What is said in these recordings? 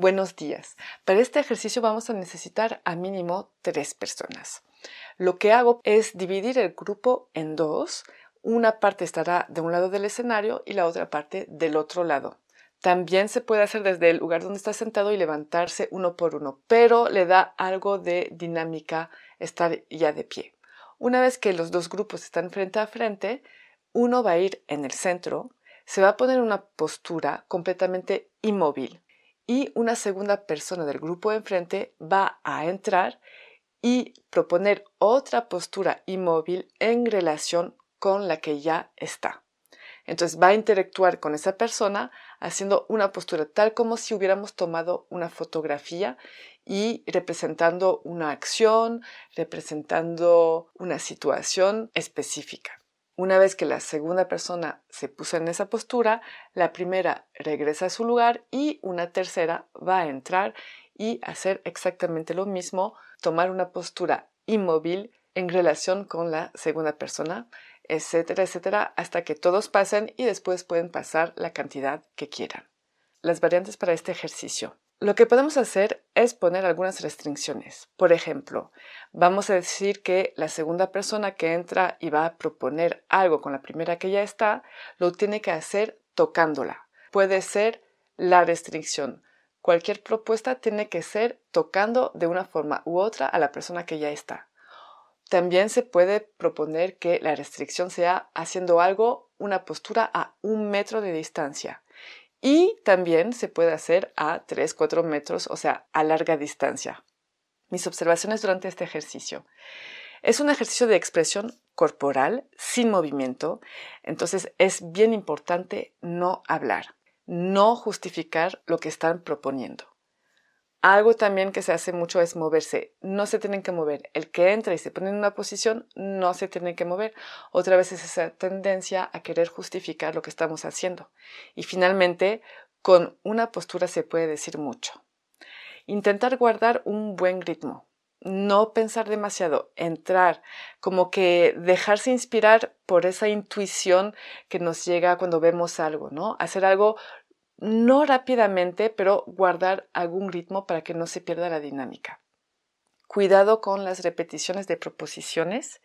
Buenos días. Para este ejercicio vamos a necesitar a mínimo tres personas. Lo que hago es dividir el grupo en dos. Una parte estará de un lado del escenario y la otra parte del otro lado. También se puede hacer desde el lugar donde está sentado y levantarse uno por uno, pero le da algo de dinámica estar ya de pie. Una vez que los dos grupos están frente a frente, uno va a ir en el centro, se va a poner una postura completamente inmóvil y una segunda persona del grupo enfrente va a entrar y proponer otra postura inmóvil en relación con la que ya está. Entonces va a interactuar con esa persona haciendo una postura tal como si hubiéramos tomado una fotografía y representando una acción, representando una situación específica. Una vez que la segunda persona se puso en esa postura, la primera regresa a su lugar y una tercera va a entrar y hacer exactamente lo mismo, tomar una postura inmóvil en relación con la segunda persona, etcétera, etcétera, hasta que todos pasen y después pueden pasar la cantidad que quieran. Las variantes para este ejercicio. Lo que podemos hacer es poner algunas restricciones. Por ejemplo, vamos a decir que la segunda persona que entra y va a proponer algo con la primera que ya está, lo tiene que hacer tocándola. Puede ser la restricción. Cualquier propuesta tiene que ser tocando de una forma u otra a la persona que ya está. También se puede proponer que la restricción sea haciendo algo, una postura a un metro de distancia. Y también se puede hacer a 3, 4 metros, o sea, a larga distancia. Mis observaciones durante este ejercicio. Es un ejercicio de expresión corporal sin movimiento, entonces es bien importante no hablar, no justificar lo que están proponiendo. Algo también que se hace mucho es moverse. No se tienen que mover. El que entra y se pone en una posición no se tiene que mover. Otra vez es esa tendencia a querer justificar lo que estamos haciendo. Y finalmente, con una postura se puede decir mucho. Intentar guardar un buen ritmo. No pensar demasiado, entrar, como que dejarse inspirar por esa intuición que nos llega cuando vemos algo, ¿no? Hacer algo no rápidamente, pero guardar algún ritmo para que no se pierda la dinámica. Cuidado con las repeticiones de proposiciones.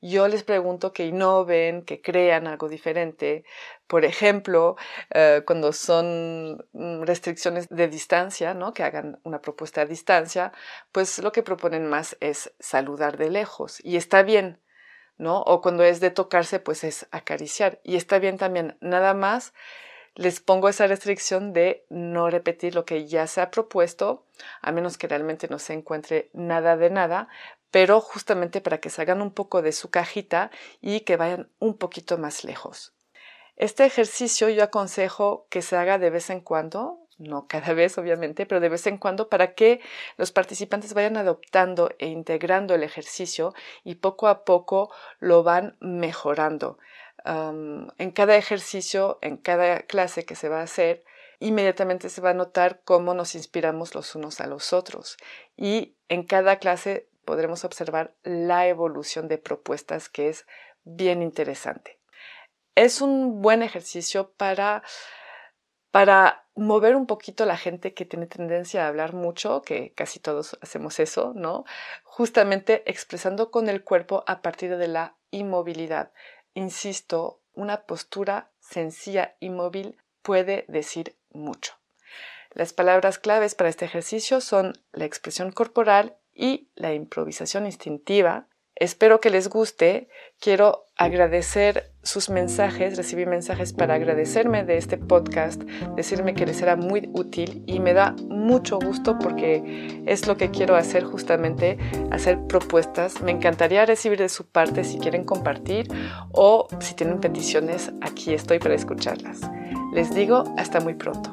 Yo les pregunto que innoven, que crean algo diferente. Por ejemplo, eh, cuando son mm, restricciones de distancia, ¿no? que hagan una propuesta a distancia, pues lo que proponen más es saludar de lejos. Y está bien, ¿no? O cuando es de tocarse, pues es acariciar. Y está bien también, nada más les pongo esa restricción de no repetir lo que ya se ha propuesto, a menos que realmente no se encuentre nada de nada, pero justamente para que salgan un poco de su cajita y que vayan un poquito más lejos. Este ejercicio yo aconsejo que se haga de vez en cuando, no cada vez obviamente, pero de vez en cuando para que los participantes vayan adoptando e integrando el ejercicio y poco a poco lo van mejorando en cada ejercicio, en cada clase que se va a hacer, inmediatamente se va a notar cómo nos inspiramos los unos a los otros. Y en cada clase podremos observar la evolución de propuestas que es bien interesante. Es un buen ejercicio para, para mover un poquito la gente que tiene tendencia a hablar mucho, que casi todos hacemos eso, ¿no? Justamente expresando con el cuerpo a partir de la inmovilidad. Insisto, una postura sencilla y móvil puede decir mucho. Las palabras claves para este ejercicio son la expresión corporal y la improvisación instintiva, Espero que les guste. Quiero agradecer sus mensajes, recibí mensajes para agradecerme de este podcast, decirme que les era muy útil y me da mucho gusto porque es lo que quiero hacer justamente, hacer propuestas. Me encantaría recibir de su parte si quieren compartir o si tienen peticiones, aquí estoy para escucharlas. Les digo hasta muy pronto.